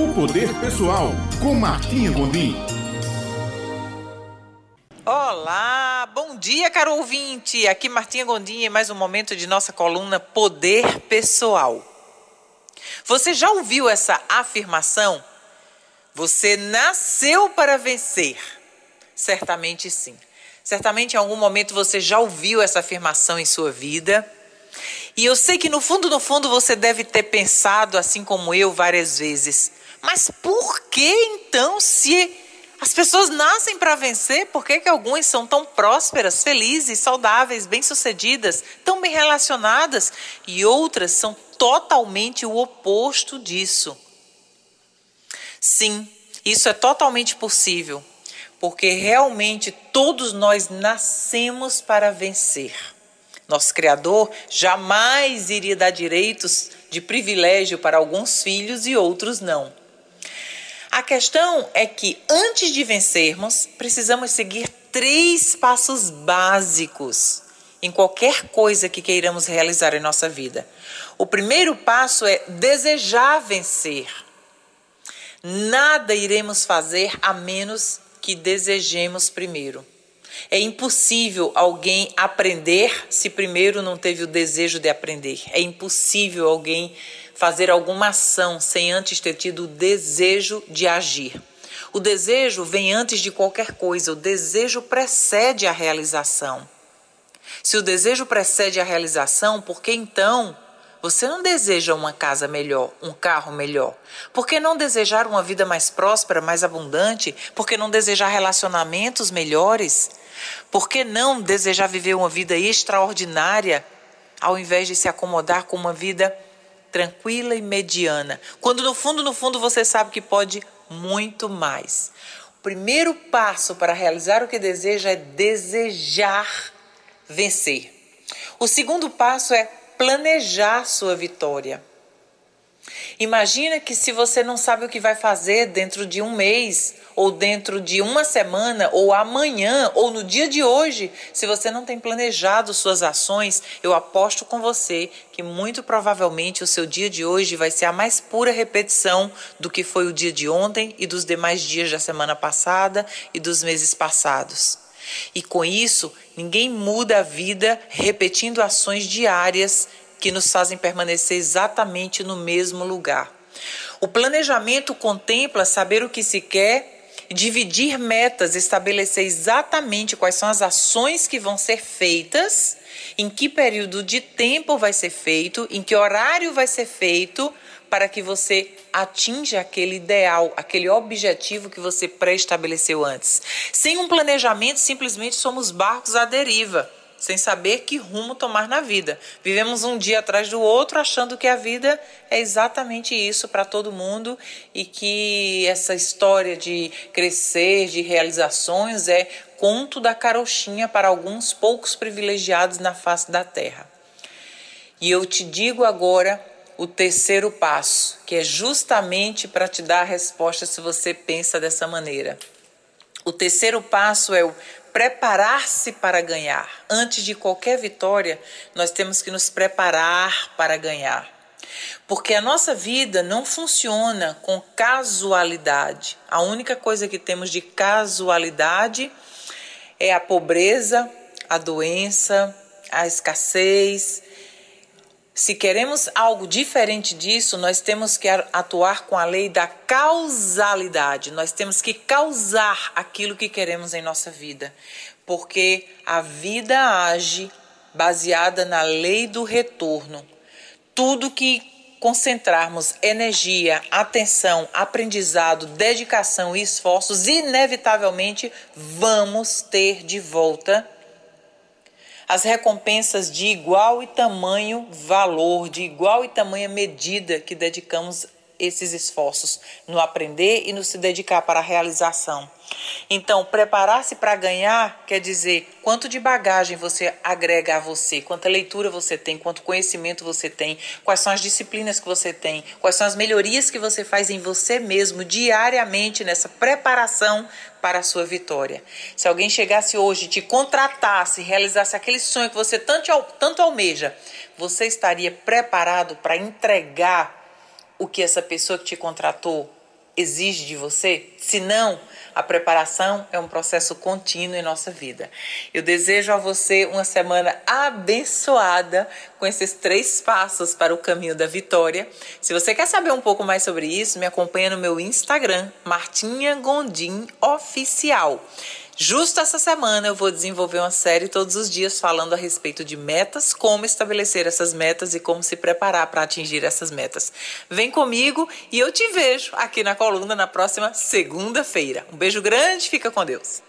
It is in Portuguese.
O Poder Pessoal, com Martinha Gondim. Olá, bom dia, caro ouvinte. Aqui Martinha Gondim e mais um momento de nossa coluna Poder Pessoal. Você já ouviu essa afirmação? Você nasceu para vencer. Certamente sim. Certamente em algum momento você já ouviu essa afirmação em sua vida. E eu sei que no fundo, no fundo, você deve ter pensado, assim como eu, várias vezes: mas por que então, se as pessoas nascem para vencer, por que, que algumas são tão prósperas, felizes, saudáveis, bem-sucedidas, tão bem relacionadas e outras são totalmente o oposto disso? Sim, isso é totalmente possível, porque realmente todos nós nascemos para vencer. Nosso Criador jamais iria dar direitos de privilégio para alguns filhos e outros não. A questão é que antes de vencermos, precisamos seguir três passos básicos em qualquer coisa que queiramos realizar em nossa vida. O primeiro passo é desejar vencer. Nada iremos fazer a menos que desejemos primeiro. É impossível alguém aprender se primeiro não teve o desejo de aprender. É impossível alguém fazer alguma ação sem antes ter tido o desejo de agir. O desejo vem antes de qualquer coisa, o desejo precede a realização. Se o desejo precede a realização, por que então você não deseja uma casa melhor, um carro melhor? Por que não desejar uma vida mais próspera, mais abundante? Por que não desejar relacionamentos melhores? Por que não desejar viver uma vida extraordinária ao invés de se acomodar com uma vida tranquila e mediana? Quando no fundo, no fundo você sabe que pode muito mais. O primeiro passo para realizar o que deseja é desejar vencer. O segundo passo é planejar sua vitória. Imagina que se você não sabe o que vai fazer dentro de um mês, ou dentro de uma semana, ou amanhã, ou no dia de hoje, se você não tem planejado suas ações, eu aposto com você que muito provavelmente o seu dia de hoje vai ser a mais pura repetição do que foi o dia de ontem e dos demais dias da semana passada e dos meses passados. E com isso, ninguém muda a vida repetindo ações diárias que nos fazem permanecer exatamente no mesmo lugar. O planejamento contempla saber o que se quer, dividir metas, estabelecer exatamente quais são as ações que vão ser feitas, em que período de tempo vai ser feito, em que horário vai ser feito, para que você atinja aquele ideal, aquele objetivo que você pré-estabeleceu antes. Sem um planejamento, simplesmente somos barcos à deriva sem saber que rumo tomar na vida. Vivemos um dia atrás do outro achando que a vida é exatamente isso para todo mundo e que essa história de crescer, de realizações é conto da carochinha para alguns poucos privilegiados na face da terra. E eu te digo agora o terceiro passo, que é justamente para te dar a resposta se você pensa dessa maneira. O terceiro passo é o preparar-se para ganhar. Antes de qualquer vitória, nós temos que nos preparar para ganhar. Porque a nossa vida não funciona com casualidade. A única coisa que temos de casualidade é a pobreza, a doença, a escassez, se queremos algo diferente disso, nós temos que atuar com a lei da causalidade. Nós temos que causar aquilo que queremos em nossa vida, porque a vida age baseada na lei do retorno. Tudo que concentrarmos energia, atenção, aprendizado, dedicação e esforços, inevitavelmente vamos ter de volta as recompensas de igual e tamanho valor, de igual e tamanha medida que dedicamos esses esforços no aprender e no se dedicar para a realização. Então, preparar-se para ganhar quer dizer quanto de bagagem você agrega a você, quanta leitura você tem, quanto conhecimento você tem, quais são as disciplinas que você tem, quais são as melhorias que você faz em você mesmo diariamente nessa preparação para a sua vitória. Se alguém chegasse hoje, te contratasse, realizasse aquele sonho que você tanto, tanto almeja, você estaria preparado para entregar o que essa pessoa que te contratou exige de você? Se não, a preparação é um processo contínuo em nossa vida. Eu desejo a você uma semana abençoada com esses três passos para o caminho da vitória. Se você quer saber um pouco mais sobre isso, me acompanha no meu Instagram, Martinha Gondim Oficial. Justo essa semana eu vou desenvolver uma série todos os dias falando a respeito de metas, como estabelecer essas metas e como se preparar para atingir essas metas. Vem comigo e eu te vejo aqui na coluna na próxima segunda-feira. Um beijo grande, fica com Deus.